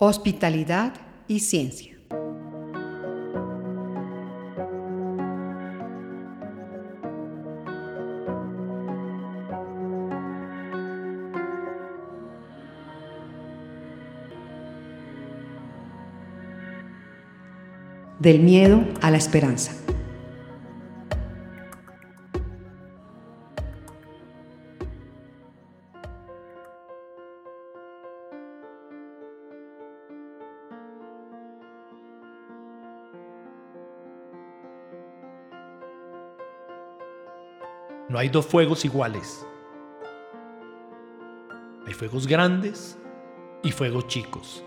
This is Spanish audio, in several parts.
Hospitalidad y ciencia. Del miedo a la esperanza. No hay dos fuegos iguales. Hay fuegos grandes y fuegos chicos.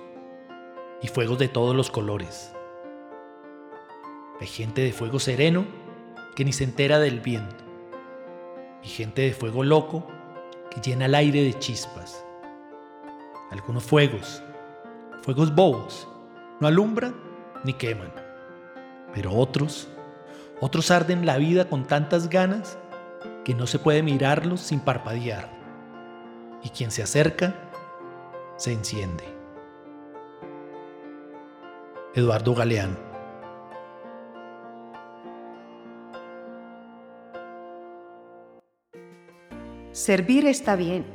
Y fuegos de todos los colores. Hay gente de fuego sereno que ni se entera del viento. Y gente de fuego loco que llena el aire de chispas. Algunos fuegos, fuegos bobos, no alumbran ni queman. Pero otros, otros arden la vida con tantas ganas que no se puede mirarlos sin parpadear, y quien se acerca, se enciende. Eduardo Galeano Servir está bien.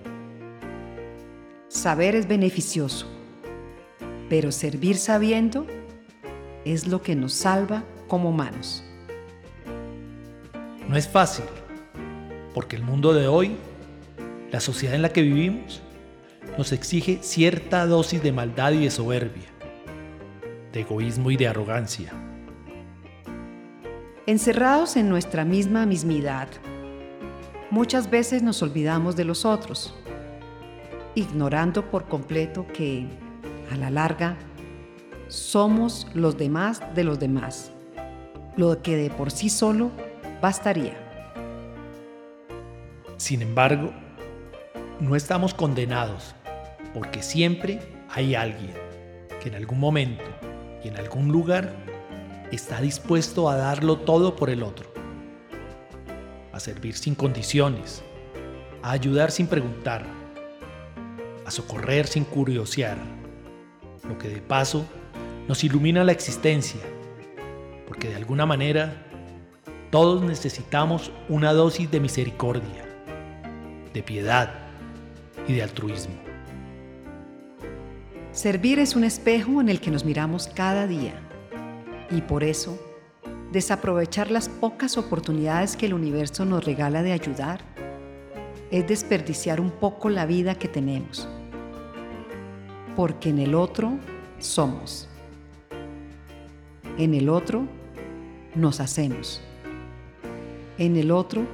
Saber es beneficioso. Pero servir sabiendo es lo que nos salva como humanos. No es fácil porque el mundo de hoy, la sociedad en la que vivimos, nos exige cierta dosis de maldad y de soberbia, de egoísmo y de arrogancia. Encerrados en nuestra misma mismidad, muchas veces nos olvidamos de los otros, ignorando por completo que, a la larga, somos los demás de los demás, lo que de por sí solo bastaría. Sin embargo, no estamos condenados, porque siempre hay alguien que en algún momento y en algún lugar está dispuesto a darlo todo por el otro, a servir sin condiciones, a ayudar sin preguntar, a socorrer sin curiosear, lo que de paso nos ilumina la existencia, porque de alguna manera todos necesitamos una dosis de misericordia de piedad y de altruismo. Servir es un espejo en el que nos miramos cada día. Y por eso desaprovechar las pocas oportunidades que el universo nos regala de ayudar es desperdiciar un poco la vida que tenemos, porque en el otro somos, en el otro nos hacemos, en el otro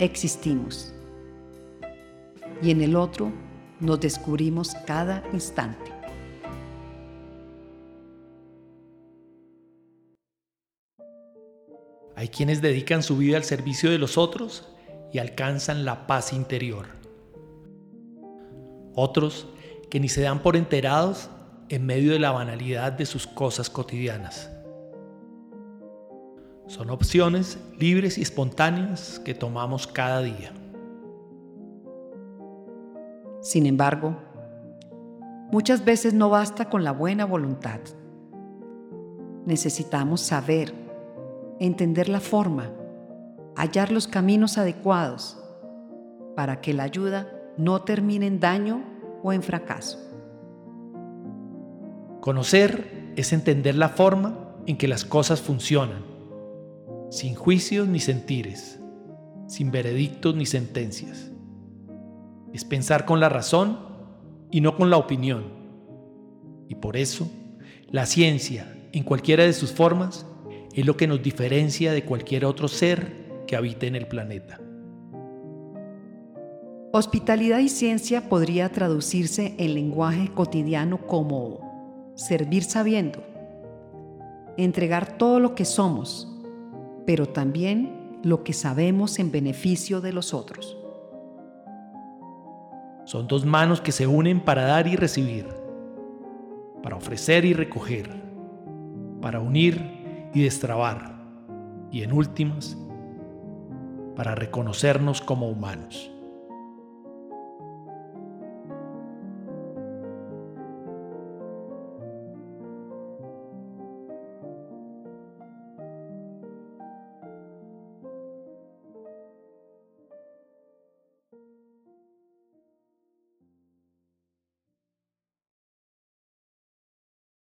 existimos y en el otro nos descubrimos cada instante. Hay quienes dedican su vida al servicio de los otros y alcanzan la paz interior. Otros que ni se dan por enterados en medio de la banalidad de sus cosas cotidianas. Son opciones libres y espontáneas que tomamos cada día. Sin embargo, muchas veces no basta con la buena voluntad. Necesitamos saber, entender la forma, hallar los caminos adecuados para que la ayuda no termine en daño o en fracaso. Conocer es entender la forma en que las cosas funcionan, sin juicios ni sentires, sin veredictos ni sentencias es pensar con la razón y no con la opinión. Y por eso, la ciencia, en cualquiera de sus formas, es lo que nos diferencia de cualquier otro ser que habite en el planeta. Hospitalidad y ciencia podría traducirse en lenguaje cotidiano como servir sabiendo, entregar todo lo que somos, pero también lo que sabemos en beneficio de los otros. Son dos manos que se unen para dar y recibir, para ofrecer y recoger, para unir y destrabar, y en últimas, para reconocernos como humanos.